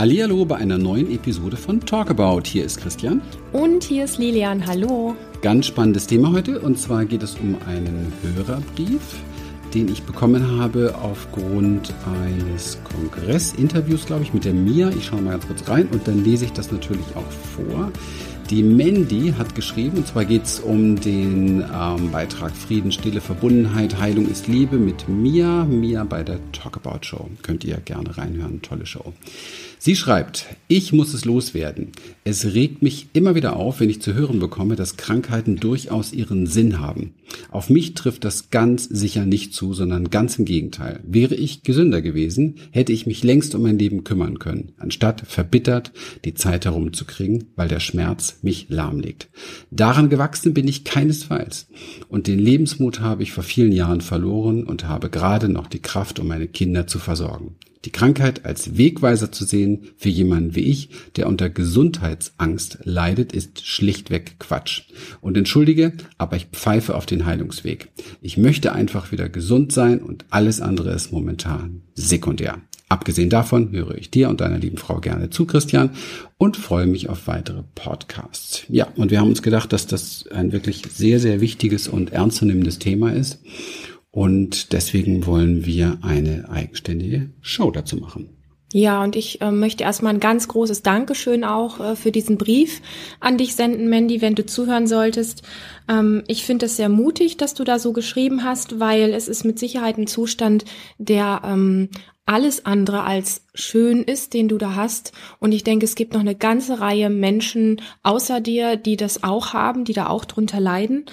Hallihallo bei einer neuen Episode von Talkabout. Hier ist Christian. Und hier ist Lilian. Hallo. Ganz spannendes Thema heute und zwar geht es um einen Hörerbrief, den ich bekommen habe aufgrund eines Kongressinterviews, glaube ich, mit der Mia. Ich schaue mal ganz kurz rein und dann lese ich das natürlich auch vor. Die Mandy hat geschrieben, und zwar geht es um den ähm, Beitrag Frieden, Stille, Verbundenheit, Heilung ist Liebe mit Mia. Mia bei der Talkabout Show. Könnt ihr gerne reinhören. Tolle Show. Sie schreibt, ich muss es loswerden. Es regt mich immer wieder auf, wenn ich zu hören bekomme, dass Krankheiten durchaus ihren Sinn haben. Auf mich trifft das ganz sicher nicht zu, sondern ganz im Gegenteil. Wäre ich gesünder gewesen, hätte ich mich längst um mein Leben kümmern können, anstatt verbittert die Zeit herumzukriegen, weil der Schmerz mich lahmlegt. Daran gewachsen bin ich keinesfalls. Und den Lebensmut habe ich vor vielen Jahren verloren und habe gerade noch die Kraft, um meine Kinder zu versorgen. Die Krankheit als Wegweiser zu sehen für jemanden wie ich, der unter Gesundheitsangst leidet, ist schlichtweg Quatsch. Und entschuldige, aber ich pfeife auf den Heilungsweg. Ich möchte einfach wieder gesund sein und alles andere ist momentan sekundär. Abgesehen davon höre ich dir und deiner lieben Frau gerne zu, Christian, und freue mich auf weitere Podcasts. Ja, und wir haben uns gedacht, dass das ein wirklich sehr, sehr wichtiges und ernstzunehmendes Thema ist. Und deswegen wollen wir eine eigenständige Show dazu machen. Ja, und ich äh, möchte erstmal ein ganz großes Dankeschön auch äh, für diesen Brief an dich senden, Mandy, wenn du zuhören solltest. Ähm, ich finde es sehr mutig, dass du da so geschrieben hast, weil es ist mit Sicherheit ein Zustand, der ähm, alles andere als schön ist, den du da hast. Und ich denke, es gibt noch eine ganze Reihe Menschen außer dir, die das auch haben, die da auch drunter leiden.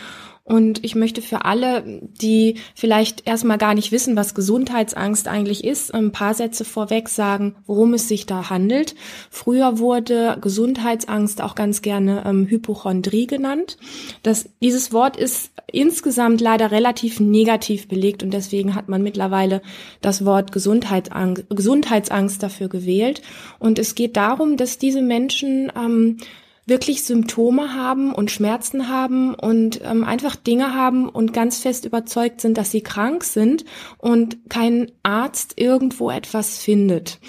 Und ich möchte für alle, die vielleicht erstmal gar nicht wissen, was Gesundheitsangst eigentlich ist, ein paar Sätze vorweg sagen, worum es sich da handelt. Früher wurde Gesundheitsangst auch ganz gerne ähm, Hypochondrie genannt. Das, dieses Wort ist insgesamt leider relativ negativ belegt und deswegen hat man mittlerweile das Wort Gesundheitsangst, Gesundheitsangst dafür gewählt. Und es geht darum, dass diese Menschen ähm, wirklich Symptome haben und Schmerzen haben und ähm, einfach Dinge haben und ganz fest überzeugt sind, dass sie krank sind und kein Arzt irgendwo etwas findet.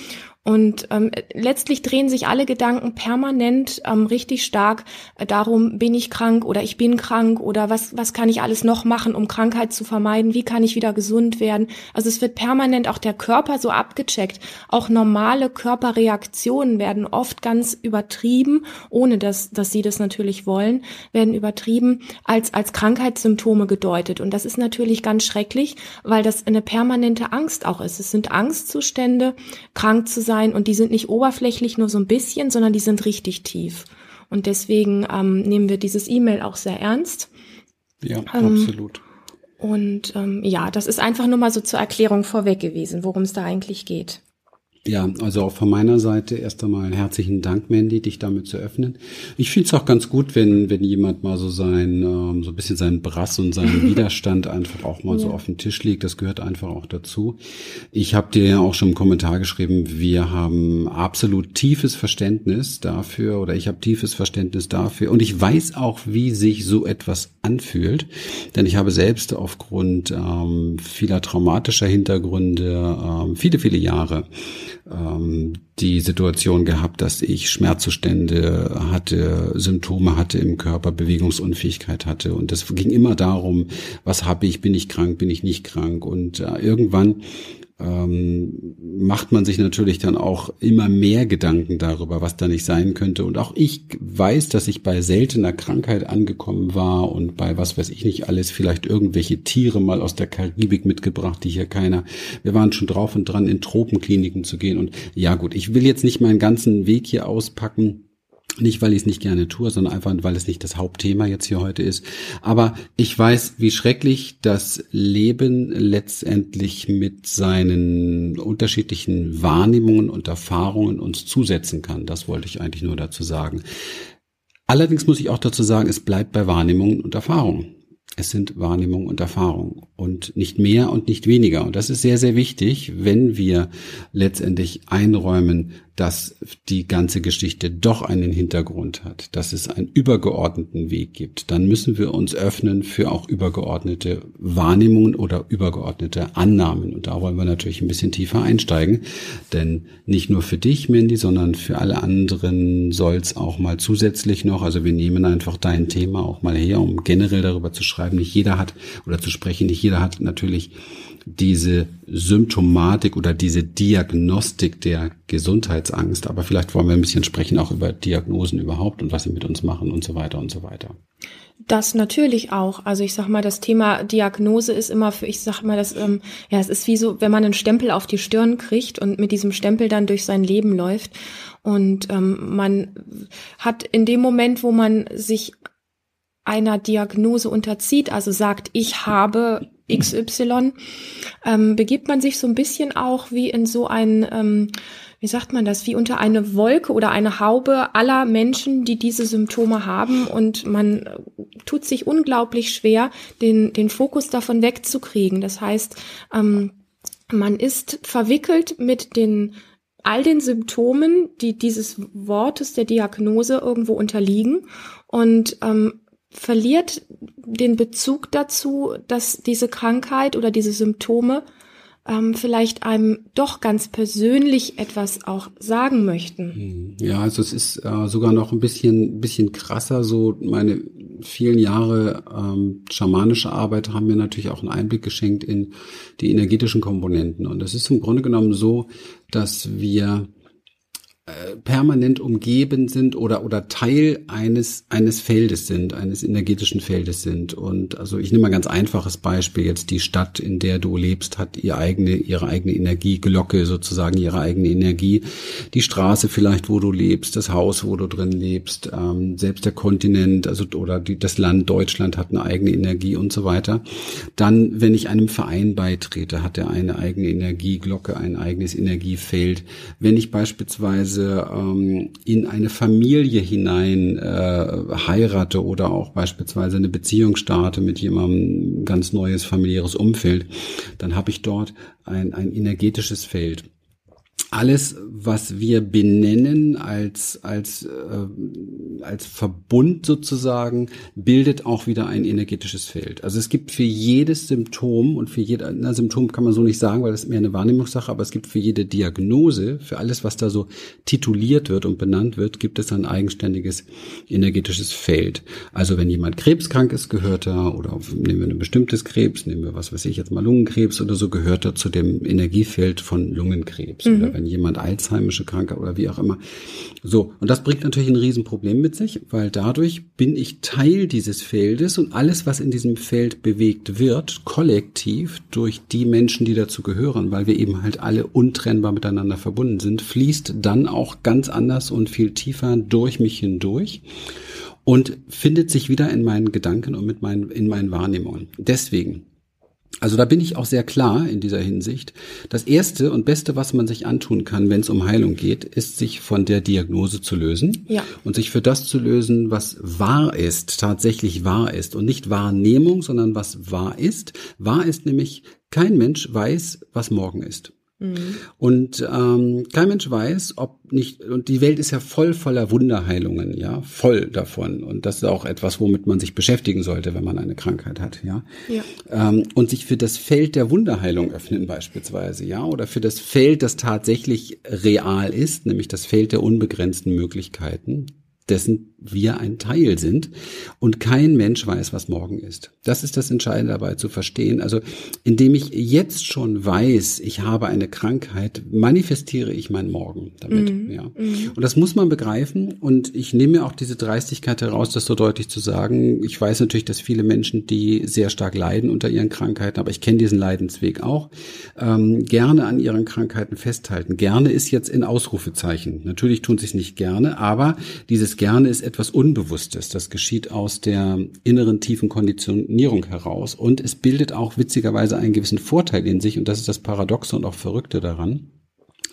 Und ähm, letztlich drehen sich alle Gedanken permanent ähm, richtig stark äh, darum, bin ich krank oder ich bin krank oder was, was kann ich alles noch machen, um Krankheit zu vermeiden, wie kann ich wieder gesund werden. Also es wird permanent auch der Körper so abgecheckt. Auch normale Körperreaktionen werden oft ganz übertrieben, ohne dass, dass sie das natürlich wollen, werden übertrieben als, als Krankheitssymptome gedeutet. Und das ist natürlich ganz schrecklich, weil das eine permanente Angst auch ist. Es sind Angstzustände, krank zu sein sein und die sind nicht oberflächlich nur so ein bisschen, sondern die sind richtig tief. Und deswegen ähm, nehmen wir dieses E-Mail auch sehr ernst. Ja, ähm, absolut. Und ähm, ja, das ist einfach nur mal so zur Erklärung vorweg gewesen, worum es da eigentlich geht. Ja, also auch von meiner Seite erst einmal herzlichen Dank, Mandy, dich damit zu öffnen. Ich finde es auch ganz gut, wenn, wenn jemand mal so sein, ähm, so ein bisschen seinen Brass und seinen Widerstand einfach auch mal ja. so auf den Tisch legt. Das gehört einfach auch dazu. Ich habe dir ja auch schon im Kommentar geschrieben, wir haben absolut tiefes Verständnis dafür oder ich habe tiefes Verständnis dafür und ich weiß auch, wie sich so etwas anfühlt, denn ich habe selbst aufgrund ähm, vieler traumatischer Hintergründe ähm, viele, viele Jahre ähm, die Situation gehabt, dass ich Schmerzzustände hatte, Symptome hatte im Körper, Bewegungsunfähigkeit hatte. Und das ging immer darum, was habe ich, bin ich krank, bin ich nicht krank. Und äh, irgendwann ähm, macht man sich natürlich dann auch immer mehr Gedanken darüber, was da nicht sein könnte. Und auch ich weiß, dass ich bei seltener Krankheit angekommen war und bei was weiß ich nicht alles, vielleicht irgendwelche Tiere mal aus der Karibik mitgebracht, die hier keiner. Wir waren schon drauf und dran, in Tropenkliniken zu gehen. Und ja gut, ich will jetzt nicht meinen ganzen Weg hier auspacken nicht, weil ich es nicht gerne tue, sondern einfach, weil es nicht das Hauptthema jetzt hier heute ist. Aber ich weiß, wie schrecklich das Leben letztendlich mit seinen unterschiedlichen Wahrnehmungen und Erfahrungen uns zusetzen kann. Das wollte ich eigentlich nur dazu sagen. Allerdings muss ich auch dazu sagen, es bleibt bei Wahrnehmungen und Erfahrungen. Es sind Wahrnehmung und Erfahrung und nicht mehr und nicht weniger. Und das ist sehr, sehr wichtig, wenn wir letztendlich einräumen, dass die ganze Geschichte doch einen Hintergrund hat, dass es einen übergeordneten Weg gibt, dann müssen wir uns öffnen für auch übergeordnete Wahrnehmungen oder übergeordnete Annahmen. Und da wollen wir natürlich ein bisschen tiefer einsteigen, denn nicht nur für dich, Mandy, sondern für alle anderen soll es auch mal zusätzlich noch, also wir nehmen einfach dein Thema auch mal her, um generell darüber zu schreiben. Nicht jeder hat oder zu sprechen, nicht jeder hat natürlich diese Symptomatik oder diese Diagnostik der Gesundheitsangst. Aber vielleicht wollen wir ein bisschen sprechen auch über Diagnosen überhaupt und was sie mit uns machen und so weiter und so weiter. Das natürlich auch. Also ich sag mal, das Thema Diagnose ist immer für, ich sag mal, das, ähm, ja, es ist wie so, wenn man einen Stempel auf die Stirn kriegt und mit diesem Stempel dann durch sein Leben läuft. Und ähm, man hat in dem Moment, wo man sich einer Diagnose unterzieht, also sagt, ich habe XY, ähm, begibt man sich so ein bisschen auch wie in so ein, ähm, wie sagt man das, wie unter eine Wolke oder eine Haube aller Menschen, die diese Symptome haben und man tut sich unglaublich schwer, den, den Fokus davon wegzukriegen. Das heißt, ähm, man ist verwickelt mit den all den Symptomen, die dieses Wortes der Diagnose irgendwo unterliegen und ähm, verliert den Bezug dazu, dass diese Krankheit oder diese Symptome ähm, vielleicht einem doch ganz persönlich etwas auch sagen möchten. Hm. Ja, also es ist äh, sogar noch ein bisschen, bisschen krasser. So meine vielen Jahre ähm, schamanische Arbeit haben mir natürlich auch einen Einblick geschenkt in die energetischen Komponenten. Und es ist im Grunde genommen so, dass wir äh, permanent umgeben sind oder oder Teil eines eines Feldes sind, eines energetischen Feldes sind und also ich nehme mal ganz einfaches Beispiel jetzt die Stadt, in der du lebst, hat ihre eigene ihre eigene Energieglocke sozusagen ihre eigene Energie, die Straße vielleicht, wo du lebst, das Haus, wo du drin lebst, ähm, selbst der Kontinent, also oder die, das Land Deutschland hat eine eigene Energie und so weiter. Dann, wenn ich einem Verein beitrete, hat er eine eigene Energieglocke, ein eigenes Energiefeld. Wenn ich beispielsweise beispielsweise ähm, in eine Familie hinein äh, heirate oder auch beispielsweise eine Beziehung starte mit jemandem, ganz neues familiäres Umfeld, dann habe ich dort ein, ein energetisches Feld alles, was wir benennen als, als, äh, als Verbund sozusagen, bildet auch wieder ein energetisches Feld. Also es gibt für jedes Symptom und für jede, na, Symptom kann man so nicht sagen, weil das ist mehr eine Wahrnehmungssache, aber es gibt für jede Diagnose, für alles, was da so tituliert wird und benannt wird, gibt es ein eigenständiges energetisches Feld. Also wenn jemand krebskrank ist, gehört er, oder nehmen wir ein bestimmtes Krebs, nehmen wir was weiß ich jetzt mal Lungenkrebs oder so, gehört er zu dem Energiefeld von Lungenkrebs. Mhm. Wenn jemand Alzheimische Krankheit oder wie auch immer. So, und das bringt natürlich ein Riesenproblem mit sich, weil dadurch bin ich Teil dieses Feldes und alles, was in diesem Feld bewegt wird, kollektiv durch die Menschen, die dazu gehören, weil wir eben halt alle untrennbar miteinander verbunden sind, fließt dann auch ganz anders und viel tiefer durch mich hindurch und findet sich wieder in meinen Gedanken und mit meinen, in meinen Wahrnehmungen. Deswegen also da bin ich auch sehr klar in dieser Hinsicht. Das Erste und Beste, was man sich antun kann, wenn es um Heilung geht, ist, sich von der Diagnose zu lösen ja. und sich für das zu lösen, was wahr ist, tatsächlich wahr ist und nicht Wahrnehmung, sondern was wahr ist. Wahr ist nämlich, kein Mensch weiß, was morgen ist. Mhm. Und ähm, kein Mensch weiß, ob nicht, und die Welt ist ja voll voller Wunderheilungen, ja, voll davon. Und das ist auch etwas, womit man sich beschäftigen sollte, wenn man eine Krankheit hat, ja. ja. Ähm, und sich für das Feld der Wunderheilung öffnen beispielsweise, ja, oder für das Feld, das tatsächlich real ist, nämlich das Feld der unbegrenzten Möglichkeiten, dessen wir ein Teil sind und kein Mensch weiß, was morgen ist. Das ist das Entscheidende dabei zu verstehen. Also indem ich jetzt schon weiß, ich habe eine Krankheit, manifestiere ich mein Morgen damit. Mhm. Ja. Mhm. Und das muss man begreifen. Und ich nehme mir auch diese Dreistigkeit heraus, das so deutlich zu sagen. Ich weiß natürlich, dass viele Menschen, die sehr stark leiden unter ihren Krankheiten, aber ich kenne diesen Leidensweg auch, ähm, gerne an ihren Krankheiten festhalten. Gerne ist jetzt in Ausrufezeichen. Natürlich tun sie es nicht gerne, aber dieses gerne ist etwas Unbewusstes. Das geschieht aus der inneren tiefen Konditionierung heraus. Und es bildet auch witzigerweise einen gewissen Vorteil in sich. Und das ist das Paradoxe und auch Verrückte daran.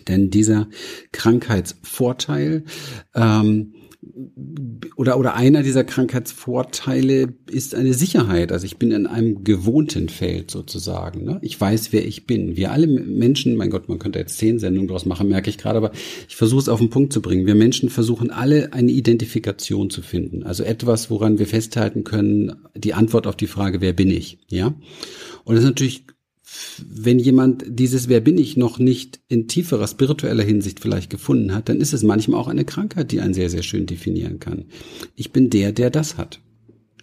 Denn dieser Krankheitsvorteil ähm, oder, oder einer dieser Krankheitsvorteile ist eine Sicherheit. Also ich bin in einem gewohnten Feld sozusagen. Ne? Ich weiß, wer ich bin. Wir alle Menschen, mein Gott, man könnte jetzt zehn Sendungen daraus machen, merke ich gerade, aber ich versuche es auf den Punkt zu bringen. Wir Menschen versuchen alle eine Identifikation zu finden. Also etwas, woran wir festhalten können, die Antwort auf die Frage, wer bin ich? Ja. Und das ist natürlich wenn jemand dieses Wer bin ich noch nicht in tieferer spiritueller Hinsicht vielleicht gefunden hat, dann ist es manchmal auch eine Krankheit, die einen sehr, sehr schön definieren kann. Ich bin der, der das hat.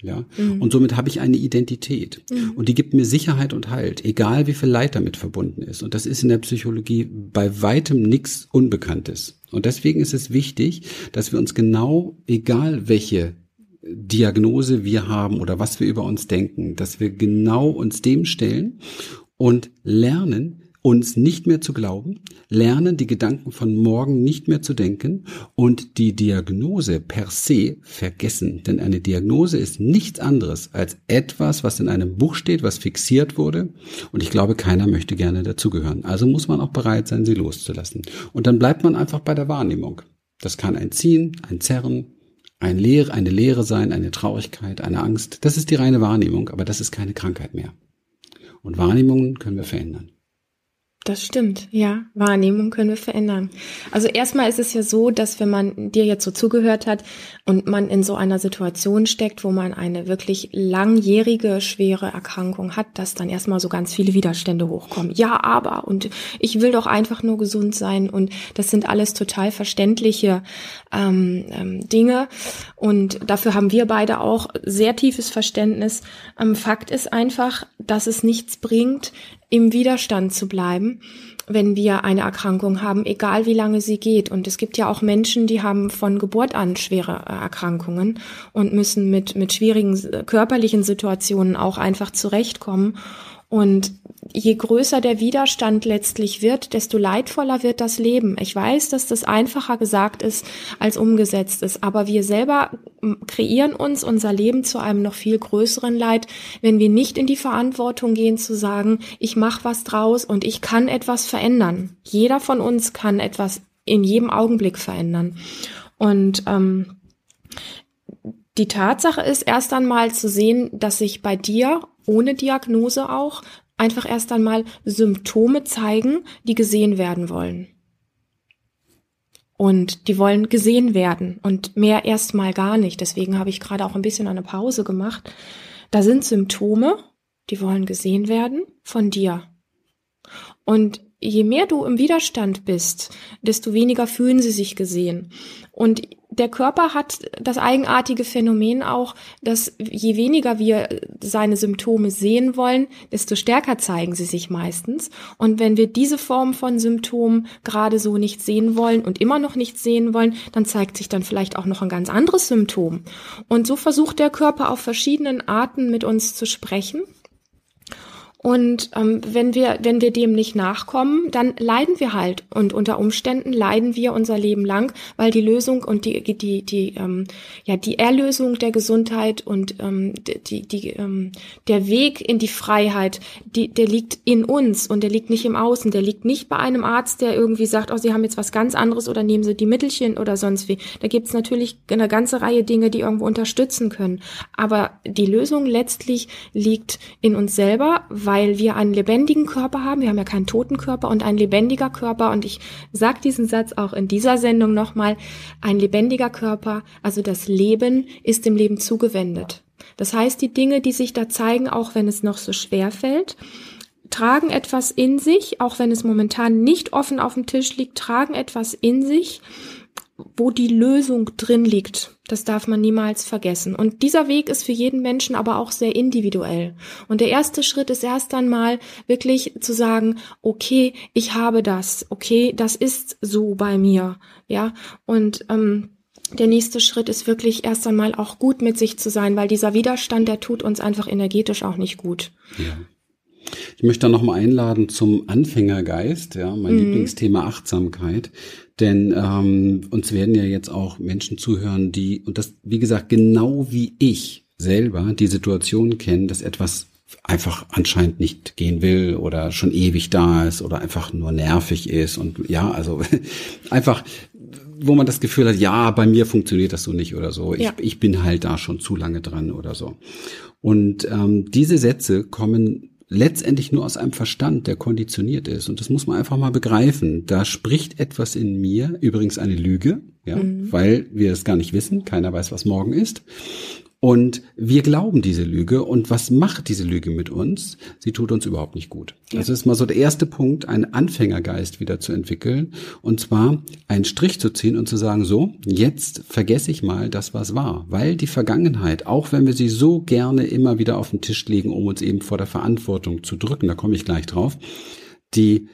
Ja. Mhm. Und somit habe ich eine Identität. Mhm. Und die gibt mir Sicherheit und Halt, egal wie viel Leid damit verbunden ist. Und das ist in der Psychologie bei weitem nichts Unbekanntes. Und deswegen ist es wichtig, dass wir uns genau, egal welche Diagnose wir haben oder was wir über uns denken, dass wir genau uns dem stellen und lernen, uns nicht mehr zu glauben, lernen, die Gedanken von morgen nicht mehr zu denken und die Diagnose per se vergessen. Denn eine Diagnose ist nichts anderes als etwas, was in einem Buch steht, was fixiert wurde. Und ich glaube, keiner möchte gerne dazugehören. Also muss man auch bereit sein, sie loszulassen. Und dann bleibt man einfach bei der Wahrnehmung. Das kann ein Ziehen, ein Zerren, ein Leere, eine Leere sein, eine Traurigkeit, eine Angst. Das ist die reine Wahrnehmung, aber das ist keine Krankheit mehr. Und Wahrnehmungen können wir verändern. Das stimmt, ja. Wahrnehmung können wir verändern. Also erstmal ist es ja so, dass wenn man dir jetzt so zugehört hat und man in so einer Situation steckt, wo man eine wirklich langjährige, schwere Erkrankung hat, dass dann erstmal so ganz viele Widerstände hochkommen. Ja, aber und ich will doch einfach nur gesund sein und das sind alles total verständliche ähm, ähm, Dinge und dafür haben wir beide auch sehr tiefes Verständnis. Ähm, Fakt ist einfach, dass es nichts bringt, im Widerstand zu bleiben, wenn wir eine Erkrankung haben, egal wie lange sie geht. Und es gibt ja auch Menschen, die haben von Geburt an schwere äh, Erkrankungen und müssen mit, mit schwierigen äh, körperlichen Situationen auch einfach zurechtkommen. Und je größer der Widerstand letztlich wird, desto leidvoller wird das Leben. Ich weiß, dass das einfacher gesagt ist als umgesetzt ist, aber wir selber kreieren uns unser Leben zu einem noch viel größeren Leid, wenn wir nicht in die Verantwortung gehen zu sagen, ich mache was draus und ich kann etwas verändern. Jeder von uns kann etwas in jedem Augenblick verändern. Und ähm, die Tatsache ist erst einmal zu sehen, dass sich bei dir ohne Diagnose auch einfach erst einmal Symptome zeigen, die gesehen werden wollen. Und die wollen gesehen werden und mehr erstmal gar nicht. Deswegen habe ich gerade auch ein bisschen eine Pause gemacht. Da sind Symptome, die wollen gesehen werden von dir. Und je mehr du im Widerstand bist, desto weniger fühlen sie sich gesehen. Und der Körper hat das eigenartige Phänomen auch, dass je weniger wir seine Symptome sehen wollen, desto stärker zeigen sie sich meistens. Und wenn wir diese Form von Symptomen gerade so nicht sehen wollen und immer noch nicht sehen wollen, dann zeigt sich dann vielleicht auch noch ein ganz anderes Symptom. Und so versucht der Körper auf verschiedenen Arten mit uns zu sprechen. Und ähm, wenn wir, wenn wir dem nicht nachkommen, dann leiden wir halt. Und unter Umständen leiden wir unser Leben lang, weil die Lösung und die, die, die, ähm, ja, die Erlösung der Gesundheit und ähm, die, die, ähm, der Weg in die Freiheit, die, der liegt in uns und der liegt nicht im Außen. Der liegt nicht bei einem Arzt, der irgendwie sagt, oh, Sie haben jetzt was ganz anderes oder nehmen Sie die Mittelchen oder sonst wie. Da gibt's natürlich eine ganze Reihe Dinge, die irgendwo unterstützen können. Aber die Lösung letztlich liegt in uns selber, weil weil wir einen lebendigen Körper haben. Wir haben ja keinen toten Körper und ein lebendiger Körper. Und ich sage diesen Satz auch in dieser Sendung nochmal. Ein lebendiger Körper, also das Leben, ist dem Leben zugewendet. Das heißt, die Dinge, die sich da zeigen, auch wenn es noch so schwer fällt, tragen etwas in sich, auch wenn es momentan nicht offen auf dem Tisch liegt, tragen etwas in sich, wo die Lösung drin liegt. Das darf man niemals vergessen. Und dieser Weg ist für jeden Menschen aber auch sehr individuell. Und der erste Schritt ist erst einmal wirklich zu sagen, okay, ich habe das, okay, das ist so bei mir, ja. Und ähm, der nächste Schritt ist wirklich erst einmal auch gut mit sich zu sein, weil dieser Widerstand, der tut uns einfach energetisch auch nicht gut. Ja. Ich möchte da nochmal einladen zum Anfängergeist, ja, mein mhm. Lieblingsthema Achtsamkeit. Denn ähm, uns werden ja jetzt auch Menschen zuhören, die, und das, wie gesagt, genau wie ich selber die Situation kennen, dass etwas einfach anscheinend nicht gehen will oder schon ewig da ist oder einfach nur nervig ist und ja, also einfach wo man das Gefühl hat, ja, bei mir funktioniert das so nicht oder so. Ja. Ich, ich bin halt da schon zu lange dran oder so. Und ähm, diese Sätze kommen letztendlich nur aus einem Verstand, der konditioniert ist. Und das muss man einfach mal begreifen. Da spricht etwas in mir, übrigens eine Lüge, ja, Mhm. weil wir es gar nicht wissen. Keiner weiß, was morgen ist. Und wir glauben diese Lüge. Und was macht diese Lüge mit uns? Sie tut uns überhaupt nicht gut. Ja. Das ist mal so der erste Punkt, einen Anfängergeist wieder zu entwickeln. Und zwar einen Strich zu ziehen und zu sagen, so, jetzt vergesse ich mal das, was war. Weil die Vergangenheit, auch wenn wir sie so gerne immer wieder auf den Tisch legen, um uns eben vor der Verantwortung zu drücken, da komme ich gleich drauf, die,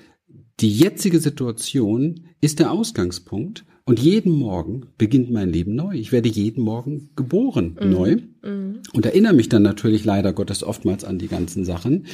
die jetzige Situation ist der Ausgangspunkt und jeden Morgen beginnt mein Leben neu. Ich werde jeden Morgen geboren neu und erinnere mich dann natürlich leider Gottes oftmals an die ganzen Sachen.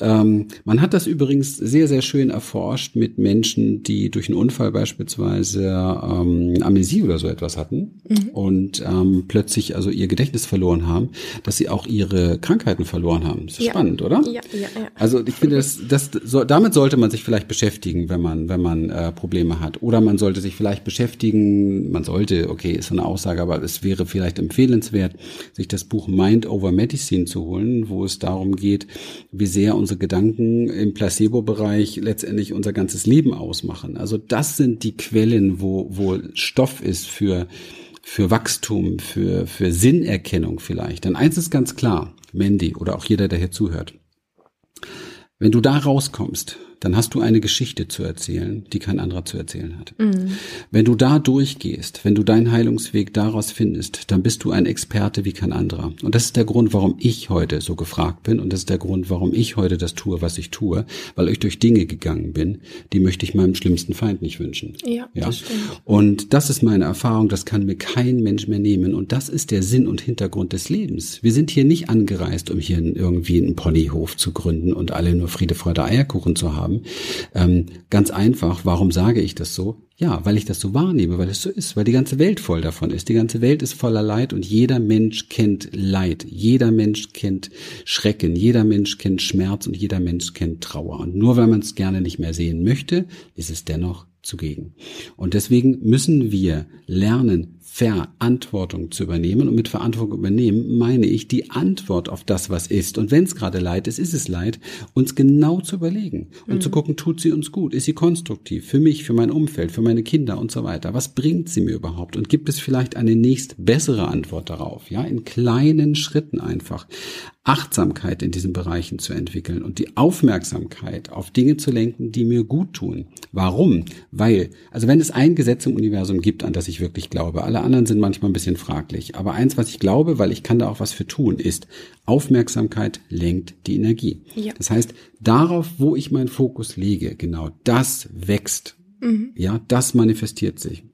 Ähm, man hat das übrigens sehr, sehr schön erforscht mit Menschen, die durch einen Unfall beispielsweise ähm, Amnesie oder so etwas hatten und ähm, plötzlich also ihr Gedächtnis verloren haben, dass sie auch ihre Krankheiten verloren haben. Das ist Ja. spannend, oder? Ja, ja, ja. Also ich finde, das, das, so, damit sollte man sich vielleicht beschäftigen, wenn man, wenn man äh, Probleme hat. Oder man sollte sich vielleicht beschäftigen, man sollte, okay, ist eine Aussage, aber es wäre vielleicht empfehlenswert, sich das Buch Mind Over Medicine zu holen, wo es darum geht, wie sehr unsere Gedanken im Placebo-Bereich letztendlich unser ganzes Leben ausmachen. Also das sind die Quellen, wo, wo Stoff ist für für Wachstum, für, für Sinnerkennung vielleicht. Denn eins ist ganz klar, Mandy oder auch jeder, der hier zuhört. Wenn du da rauskommst, dann hast du eine Geschichte zu erzählen, die kein anderer zu erzählen hat. Wenn du da durchgehst, wenn du deinen Heilungsweg daraus findest, dann bist du ein Experte wie kein anderer. Und das ist der Grund, warum ich heute so gefragt bin und das ist der Grund, warum ich heute das tue, was ich tue, weil ich durch Dinge gegangen bin, die möchte ich meinem schlimmsten Feind nicht wünschen. Ja, Ja. das stimmt. Und das ist meine Erfahrung, das kann mir kein Mensch mehr nehmen. Und das ist der Sinn und Hintergrund des Lebens. Wir sind hier nicht angereist, um hier irgendwie einen Ponyhof zu gründen und alle nur Friede, Freude, Eierkuchen zu haben. Ähm, ganz einfach, warum sage ich das so? Ja, weil ich das so wahrnehme, weil es so ist, weil die ganze Welt voll davon ist. Die ganze Welt ist voller Leid und jeder Mensch kennt Leid. Jeder Mensch kennt Schrecken. Jeder Mensch kennt Schmerz und jeder Mensch kennt Trauer. Und nur weil man es gerne nicht mehr sehen möchte, ist es dennoch zugegen. Und deswegen müssen wir lernen, Verantwortung zu übernehmen. Und mit Verantwortung übernehmen meine ich die Antwort auf das, was ist. Und wenn es gerade Leid ist, ist es Leid, uns genau zu überlegen und zu gucken, tut sie uns gut? Ist sie konstruktiv für mich, für mein Umfeld, für meine Kinder und so weiter? Was bringt sie mir überhaupt? Und gibt es vielleicht eine nächst bessere Antwort darauf? Ja, in kleinen Schritten einfach. Achtsamkeit in diesen Bereichen zu entwickeln und die Aufmerksamkeit auf Dinge zu lenken, die mir gut tun. Warum? Weil, also wenn es ein Gesetz im Universum gibt, an das ich wirklich glaube, alle anderen sind manchmal ein bisschen fraglich, aber eins, was ich glaube, weil ich kann da auch was für tun, ist, Aufmerksamkeit lenkt die Energie. Ja. Das heißt, darauf, wo ich meinen Fokus lege, genau das wächst. Ja, das manifestiert sich.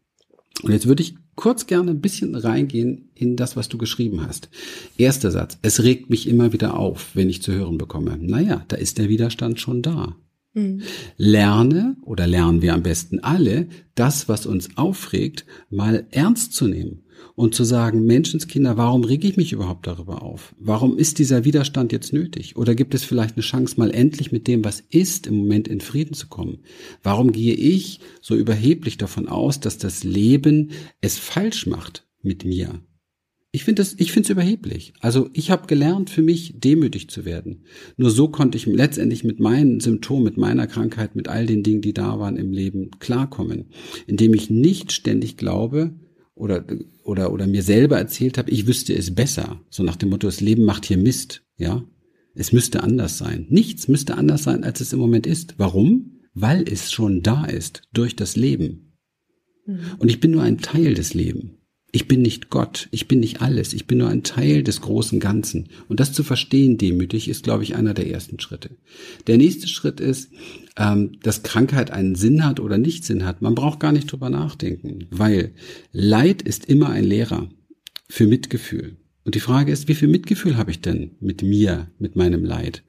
Und jetzt würde ich kurz gerne ein bisschen reingehen in das, was du geschrieben hast. Erster Satz. Es regt mich immer wieder auf, wenn ich zu hören bekomme. Naja, da ist der Widerstand schon da. Lerne oder lernen wir am besten alle, das, was uns aufregt, mal ernst zu nehmen und zu sagen, Menschenskinder, warum rege ich mich überhaupt darüber auf? Warum ist dieser Widerstand jetzt nötig? Oder gibt es vielleicht eine Chance, mal endlich mit dem, was ist, im Moment in Frieden zu kommen? Warum gehe ich so überheblich davon aus, dass das Leben es falsch macht mit mir? Ich finde es, ich finde es überheblich. Also ich habe gelernt, für mich demütig zu werden. Nur so konnte ich letztendlich mit meinen Symptomen, mit meiner Krankheit, mit all den Dingen, die da waren im Leben, klarkommen, indem ich nicht ständig glaube oder oder oder mir selber erzählt habe, ich wüsste es besser. So nach dem Motto, das Leben macht hier Mist, ja. Es müsste anders sein. Nichts müsste anders sein, als es im Moment ist. Warum? Weil es schon da ist durch das Leben. Und ich bin nur ein Teil des Lebens. Ich bin nicht Gott, ich bin nicht alles, ich bin nur ein Teil des großen Ganzen. Und das zu verstehen demütig ist, glaube ich, einer der ersten Schritte. Der nächste Schritt ist, ähm, dass Krankheit einen Sinn hat oder nicht Sinn hat. Man braucht gar nicht drüber nachdenken, weil Leid ist immer ein Lehrer für Mitgefühl. Und die Frage ist, wie viel Mitgefühl habe ich denn mit mir, mit meinem Leid?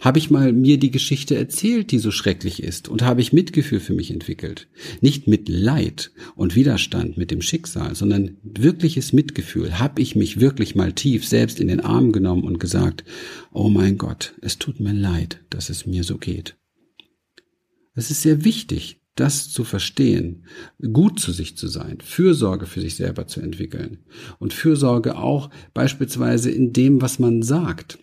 Habe ich mal mir die Geschichte erzählt, die so schrecklich ist, und habe ich Mitgefühl für mich entwickelt? Nicht mit Leid und Widerstand mit dem Schicksal, sondern wirkliches Mitgefühl. Habe ich mich wirklich mal tief selbst in den Arm genommen und gesagt, oh mein Gott, es tut mir leid, dass es mir so geht. Es ist sehr wichtig, das zu verstehen, gut zu sich zu sein, Fürsorge für sich selber zu entwickeln und Fürsorge auch beispielsweise in dem, was man sagt.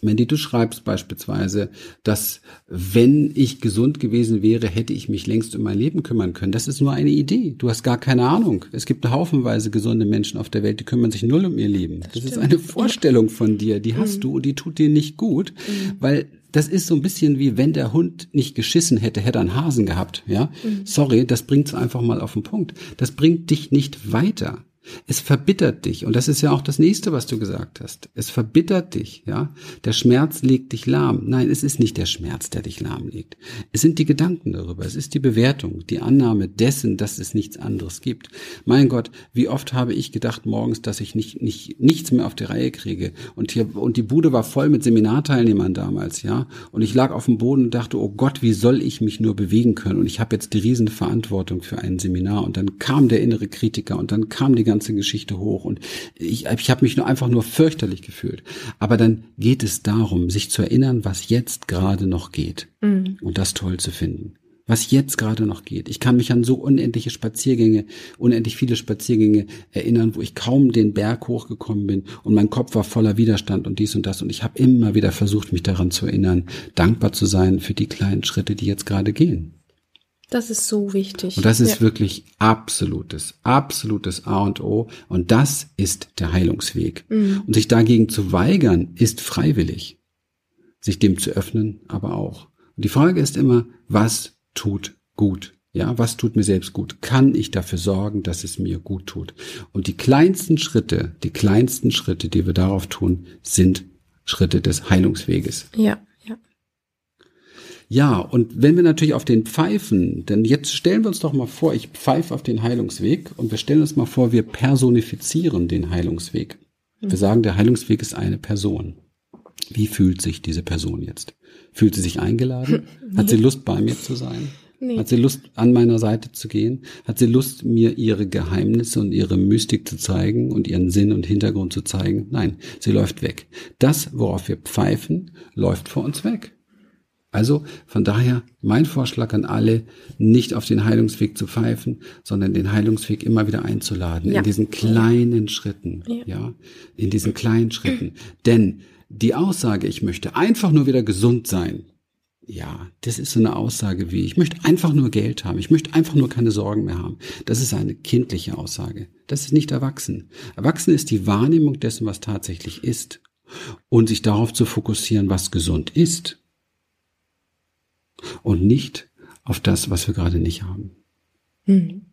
Mandy, du schreibst beispielsweise, dass wenn ich gesund gewesen wäre, hätte ich mich längst um mein Leben kümmern können. Das ist nur eine Idee. Du hast gar keine Ahnung. Es gibt haufenweise gesunde Menschen auf der Welt, die kümmern sich null um ihr Leben. Das, das ist eine Vorstellung von dir, die hast mhm. du und die tut dir nicht gut, mhm. weil das ist so ein bisschen wie wenn der Hund nicht geschissen hätte, hätte er einen Hasen gehabt, ja? Mhm. Sorry, das bringt's einfach mal auf den Punkt. Das bringt dich nicht weiter. Es verbittert dich. Und das ist ja auch das nächste, was du gesagt hast. Es verbittert dich, ja. Der Schmerz legt dich lahm. Nein, es ist nicht der Schmerz, der dich lahmlegt. Es sind die Gedanken darüber. Es ist die Bewertung, die Annahme dessen, dass es nichts anderes gibt. Mein Gott, wie oft habe ich gedacht morgens, dass ich nicht, nicht, nichts mehr auf die Reihe kriege. Und hier, und die Bude war voll mit Seminarteilnehmern damals, ja. Und ich lag auf dem Boden und dachte, oh Gott, wie soll ich mich nur bewegen können? Und ich habe jetzt die riesen Verantwortung für ein Seminar. Und dann kam der innere Kritiker und dann kam die ganze Geschichte hoch und ich, ich habe mich nur einfach nur fürchterlich gefühlt. Aber dann geht es darum, sich zu erinnern, was jetzt gerade noch geht mhm. und das toll zu finden was jetzt gerade noch geht. Ich kann mich an so unendliche Spaziergänge, unendlich viele Spaziergänge erinnern, wo ich kaum den Berg hochgekommen bin und mein Kopf war voller Widerstand und dies und das und ich habe immer wieder versucht, mich daran zu erinnern, dankbar zu sein für die kleinen Schritte, die jetzt gerade gehen. Das ist so wichtig. Und das ist ja. wirklich absolutes, absolutes A und O. Und das ist der Heilungsweg. Mhm. Und sich dagegen zu weigern, ist freiwillig. Sich dem zu öffnen, aber auch. Und die Frage ist immer, was tut gut? Ja, was tut mir selbst gut? Kann ich dafür sorgen, dass es mir gut tut? Und die kleinsten Schritte, die kleinsten Schritte, die wir darauf tun, sind Schritte des Heilungsweges. Ja. Ja, und wenn wir natürlich auf den pfeifen, denn jetzt stellen wir uns doch mal vor, ich pfeife auf den Heilungsweg und wir stellen uns mal vor, wir personifizieren den Heilungsweg. Wir sagen, der Heilungsweg ist eine Person. Wie fühlt sich diese Person jetzt? Fühlt sie sich eingeladen? Hat sie Lust, bei mir zu sein? Nee. Hat sie Lust, an meiner Seite zu gehen? Hat sie Lust, mir ihre Geheimnisse und ihre Mystik zu zeigen und ihren Sinn und Hintergrund zu zeigen? Nein, sie läuft weg. Das, worauf wir pfeifen, läuft vor uns weg. Also von daher mein Vorschlag an alle, nicht auf den Heilungsweg zu pfeifen, sondern den Heilungsweg immer wieder einzuladen, ja. in diesen kleinen Schritten, ja. ja, in diesen kleinen Schritten. Denn die Aussage, ich möchte einfach nur wieder gesund sein, ja, das ist so eine Aussage wie, ich möchte einfach nur Geld haben, ich möchte einfach nur keine Sorgen mehr haben. Das ist eine kindliche Aussage. Das ist nicht erwachsen. Erwachsen ist die Wahrnehmung dessen, was tatsächlich ist und sich darauf zu fokussieren, was gesund ist und nicht auf das, was wir gerade nicht haben. Hm.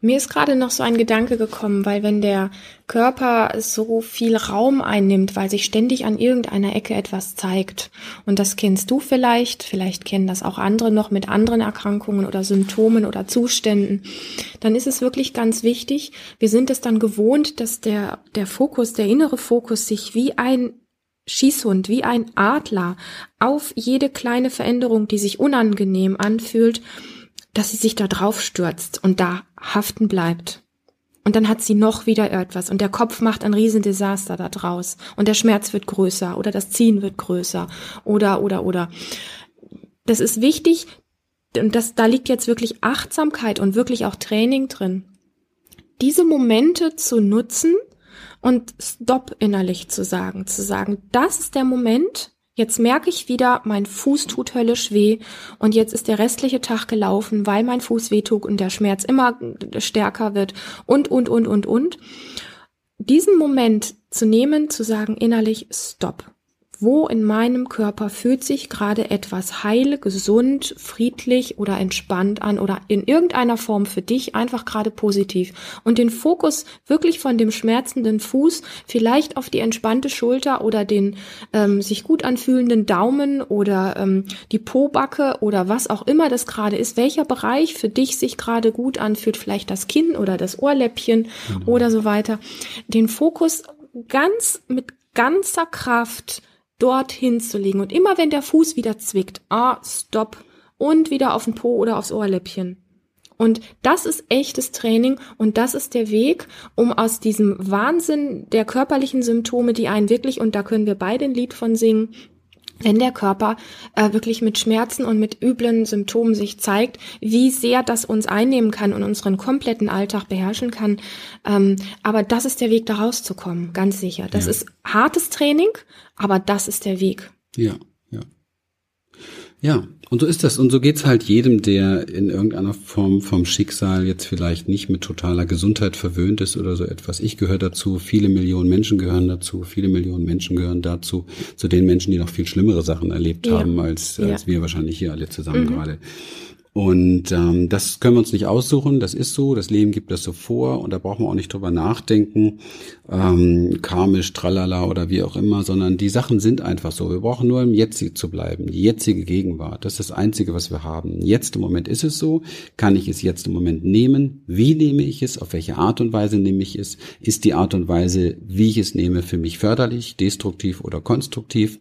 Mir ist gerade noch so ein Gedanke gekommen, weil wenn der Körper so viel Raum einnimmt, weil sich ständig an irgendeiner Ecke etwas zeigt, und das kennst du vielleicht, vielleicht kennen das auch andere noch mit anderen Erkrankungen oder Symptomen oder Zuständen, dann ist es wirklich ganz wichtig, wir sind es dann gewohnt, dass der, der Fokus, der innere Fokus sich wie ein Schießhund, wie ein Adler, auf jede kleine Veränderung, die sich unangenehm anfühlt, dass sie sich da drauf stürzt und da haften bleibt. Und dann hat sie noch wieder etwas und der Kopf macht ein Riesendesaster da draus und der Schmerz wird größer oder das Ziehen wird größer oder, oder, oder. Das ist wichtig und das, da liegt jetzt wirklich Achtsamkeit und wirklich auch Training drin. Diese Momente zu nutzen, und Stop innerlich zu sagen, zu sagen, das ist der Moment, jetzt merke ich wieder, mein Fuß tut höllisch weh und jetzt ist der restliche Tag gelaufen, weil mein Fuß weh tut und der Schmerz immer stärker wird und, und, und, und, und. Diesen Moment zu nehmen, zu sagen innerlich Stop wo in meinem Körper fühlt sich gerade etwas heil, gesund, friedlich oder entspannt an oder in irgendeiner Form für dich einfach gerade positiv. Und den Fokus wirklich von dem schmerzenden Fuß vielleicht auf die entspannte Schulter oder den ähm, sich gut anfühlenden Daumen oder ähm, die Pobacke oder was auch immer das gerade ist, welcher Bereich für dich sich gerade gut anfühlt, vielleicht das Kinn oder das Ohrläppchen mhm. oder so weiter, den Fokus ganz mit ganzer Kraft dorthin zu legen. Und immer wenn der Fuß wieder zwickt, ah, stopp. Und wieder auf den Po oder aufs Ohrläppchen. Und das ist echtes Training und das ist der Weg, um aus diesem Wahnsinn der körperlichen Symptome, die einen wirklich, und da können wir beide ein Lied von singen, wenn der Körper äh, wirklich mit Schmerzen und mit üblen Symptomen sich zeigt, wie sehr das uns einnehmen kann und unseren kompletten Alltag beherrschen kann. Ähm, aber das ist der Weg, da rauszukommen, ganz sicher. Das ja. ist hartes Training, aber das ist der Weg. Ja, ja. Und so ist das. Und so geht's halt jedem, der in irgendeiner Form vom Schicksal jetzt vielleicht nicht mit totaler Gesundheit verwöhnt ist oder so etwas. Ich gehöre dazu, viele Millionen Menschen gehören dazu, viele Millionen Menschen gehören dazu, zu den Menschen, die noch viel schlimmere Sachen erlebt ja. haben, als, als ja. wir wahrscheinlich hier alle zusammen mhm. gerade. Und ähm, das können wir uns nicht aussuchen, das ist so, das Leben gibt das so vor und da brauchen wir auch nicht drüber nachdenken, ähm, karmisch, tralala oder wie auch immer, sondern die Sachen sind einfach so. Wir brauchen nur im Jetzigen zu bleiben, die jetzige Gegenwart, das ist das Einzige, was wir haben. Jetzt im Moment ist es so, kann ich es jetzt im Moment nehmen, wie nehme ich es, auf welche Art und Weise nehme ich es, ist die Art und Weise, wie ich es nehme, für mich förderlich, destruktiv oder konstruktiv,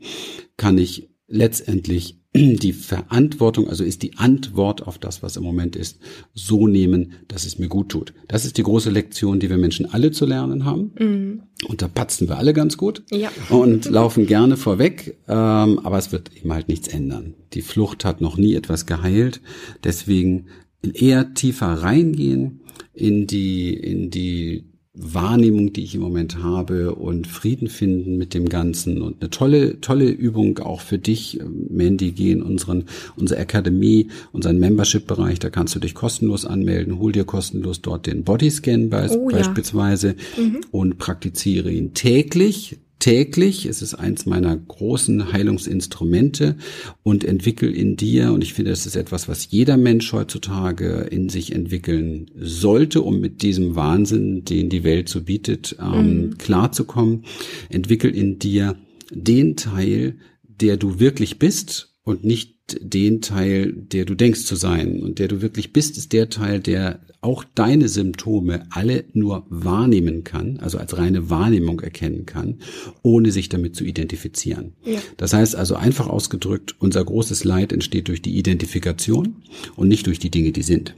kann ich letztendlich die Verantwortung, also ist die Antwort auf das, was im Moment ist, so nehmen, dass es mir gut tut. Das ist die große Lektion, die wir Menschen alle zu lernen haben. Mhm. Und da patzen wir alle ganz gut ja. und laufen gerne vorweg, ähm, aber es wird eben halt nichts ändern. Die Flucht hat noch nie etwas geheilt, deswegen eher tiefer reingehen in die in die Wahrnehmung, die ich im Moment habe und Frieden finden mit dem Ganzen und eine tolle, tolle Übung auch für dich, Mandy, geh in unseren, unsere Akademie, unseren Membership-Bereich, da kannst du dich kostenlos anmelden, hol dir kostenlos dort den Bodyscan be oh, beispielsweise ja. mhm. und praktiziere ihn täglich täglich. Es ist eins meiner großen Heilungsinstrumente und entwickel in dir, und ich finde, das ist etwas, was jeder Mensch heutzutage in sich entwickeln sollte, um mit diesem Wahnsinn, den die Welt so bietet, ähm, mhm. klarzukommen. Entwickel in dir den Teil, der du wirklich bist und nicht den Teil, der du denkst zu sein. Und der du wirklich bist, ist der Teil, der auch deine Symptome alle nur wahrnehmen kann, also als reine Wahrnehmung erkennen kann, ohne sich damit zu identifizieren. Ja. Das heißt also einfach ausgedrückt, unser großes Leid entsteht durch die Identifikation und nicht durch die Dinge, die sind.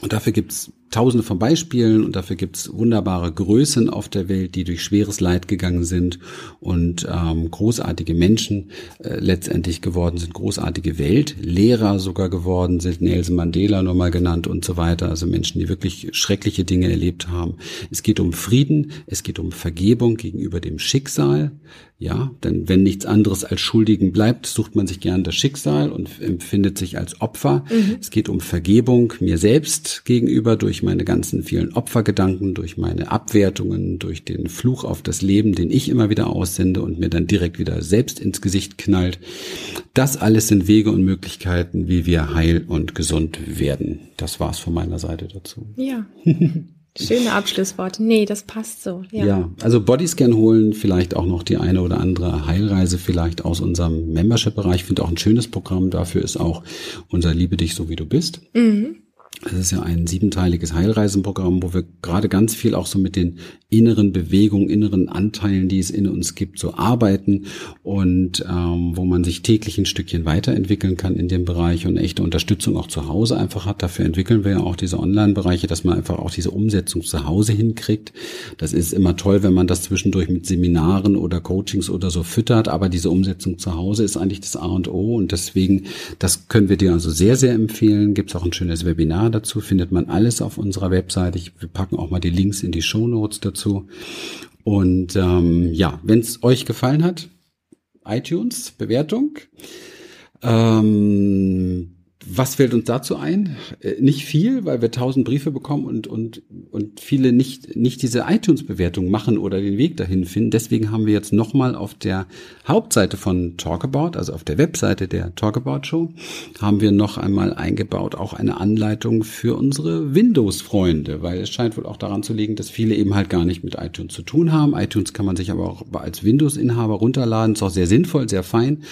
Und dafür gibt's tausende von Beispielen und dafür gibt's wunderbare Größen auf der Welt, die durch schweres Leid gegangen sind und ähm, großartige Menschen äh, letztendlich geworden sind, großartige Weltlehrer sogar geworden sind, Nelson Mandela nochmal genannt und so weiter. Also Menschen, die wirklich schreckliche Dinge erlebt haben. Es geht um Frieden, es geht um Vergebung gegenüber dem Schicksal. Ja, denn wenn nichts anderes als Schuldigen bleibt, sucht man sich gern das Schicksal und empfindet sich als Opfer. Mhm. Es geht um Vergebung mir selbst gegenüber durch meine ganzen vielen Opfergedanken, durch meine Abwertungen, durch den Fluch auf das Leben, den ich immer wieder aussende und mir dann direkt wieder selbst ins Gesicht knallt. Das alles sind Wege und Möglichkeiten, wie wir heil und gesund werden. Das war's von meiner Seite dazu. Ja. Schöne Abschlussworte. Nee, das passt so. Ja. ja, also Bodyscan holen, vielleicht auch noch die eine oder andere Heilreise vielleicht aus unserem Membership-Bereich. Ich finde auch ein schönes Programm. Dafür ist auch unser Liebe dich so wie du bist. Mhm. Das ist ja ein siebenteiliges Heilreisenprogramm, wo wir gerade ganz viel auch so mit den inneren Bewegungen, inneren Anteilen, die es in uns gibt, so arbeiten und ähm, wo man sich täglich ein Stückchen weiterentwickeln kann in dem Bereich und echte Unterstützung auch zu Hause einfach hat. Dafür entwickeln wir ja auch diese Online-Bereiche, dass man einfach auch diese Umsetzung zu Hause hinkriegt. Das ist immer toll, wenn man das zwischendurch mit Seminaren oder Coachings oder so füttert, aber diese Umsetzung zu Hause ist eigentlich das A und O und deswegen, das können wir dir also sehr, sehr empfehlen. Gibt es auch ein schönes Webinar dazu, findet man alles auf unserer Webseite. Ich, wir packen auch mal die Links in die Show Notes dazu. Und ähm, ja, wenn es euch gefallen hat, iTunes, Bewertung. Ähm, was fällt uns dazu ein? Äh, nicht viel, weil wir tausend Briefe bekommen und, und, und viele nicht, nicht diese iTunes-Bewertung machen oder den Weg dahin finden. Deswegen haben wir jetzt nochmal auf der Hauptseite von Talkabout, also auf der Webseite der Talkabout Show, haben wir noch einmal eingebaut auch eine Anleitung für unsere Windows-Freunde, weil es scheint wohl auch daran zu liegen, dass viele eben halt gar nicht mit iTunes zu tun haben. iTunes kann man sich aber auch als Windows-Inhaber runterladen, ist auch sehr sinnvoll, sehr fein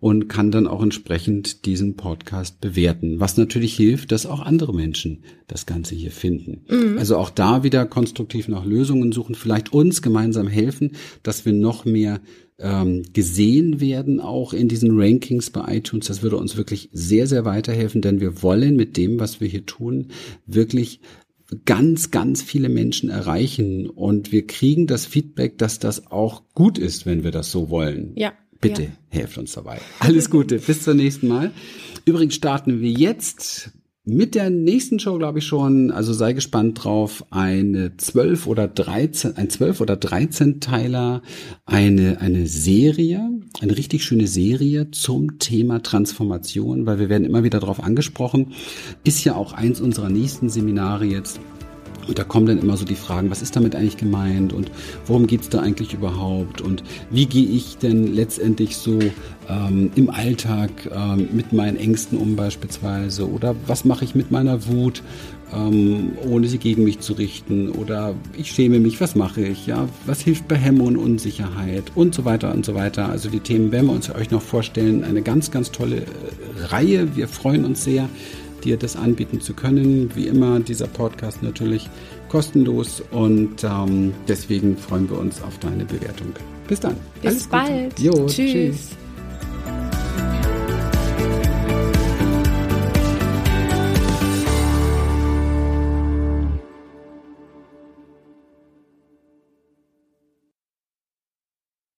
und kann dann auch entsprechend diesen Podcast bewerten, was natürlich hilft, dass auch andere Menschen das Ganze hier finden. Mhm. Also auch da wieder konstruktiv nach Lösungen suchen, vielleicht uns gemeinsam helfen, dass wir noch mehr ähm, gesehen werden, auch in diesen Rankings bei iTunes. Das würde uns wirklich sehr, sehr weiterhelfen, denn wir wollen mit dem, was wir hier tun, wirklich ganz, ganz viele Menschen erreichen und wir kriegen das Feedback, dass das auch gut ist, wenn wir das so wollen. Ja. Bitte ja. helft uns dabei. Alles Gute, bis zum nächsten Mal. Übrigens starten wir jetzt mit der nächsten Show, glaube ich schon, also sei gespannt drauf, eine 12 oder 13, ein 12 oder 13 Teiler, eine, eine Serie, eine richtig schöne Serie zum Thema Transformation, weil wir werden immer wieder darauf angesprochen, ist ja auch eins unserer nächsten Seminare jetzt und da kommen dann immer so die Fragen, was ist damit eigentlich gemeint und worum geht's da eigentlich überhaupt und wie gehe ich denn letztendlich so ähm, im Alltag ähm, mit meinen Ängsten um beispielsweise oder was mache ich mit meiner Wut, ähm, ohne sie gegen mich zu richten oder ich schäme mich, was mache ich, ja, was hilft bei Hemmung und Unsicherheit und so weiter und so weiter. Also die Themen werden wir uns euch noch vorstellen. Eine ganz, ganz tolle äh, Reihe. Wir freuen uns sehr dir das anbieten zu können. Wie immer, dieser Podcast natürlich kostenlos und ähm, deswegen freuen wir uns auf deine Bewertung. Bis dann. Bis Alles bald. Jo, tschüss. tschüss.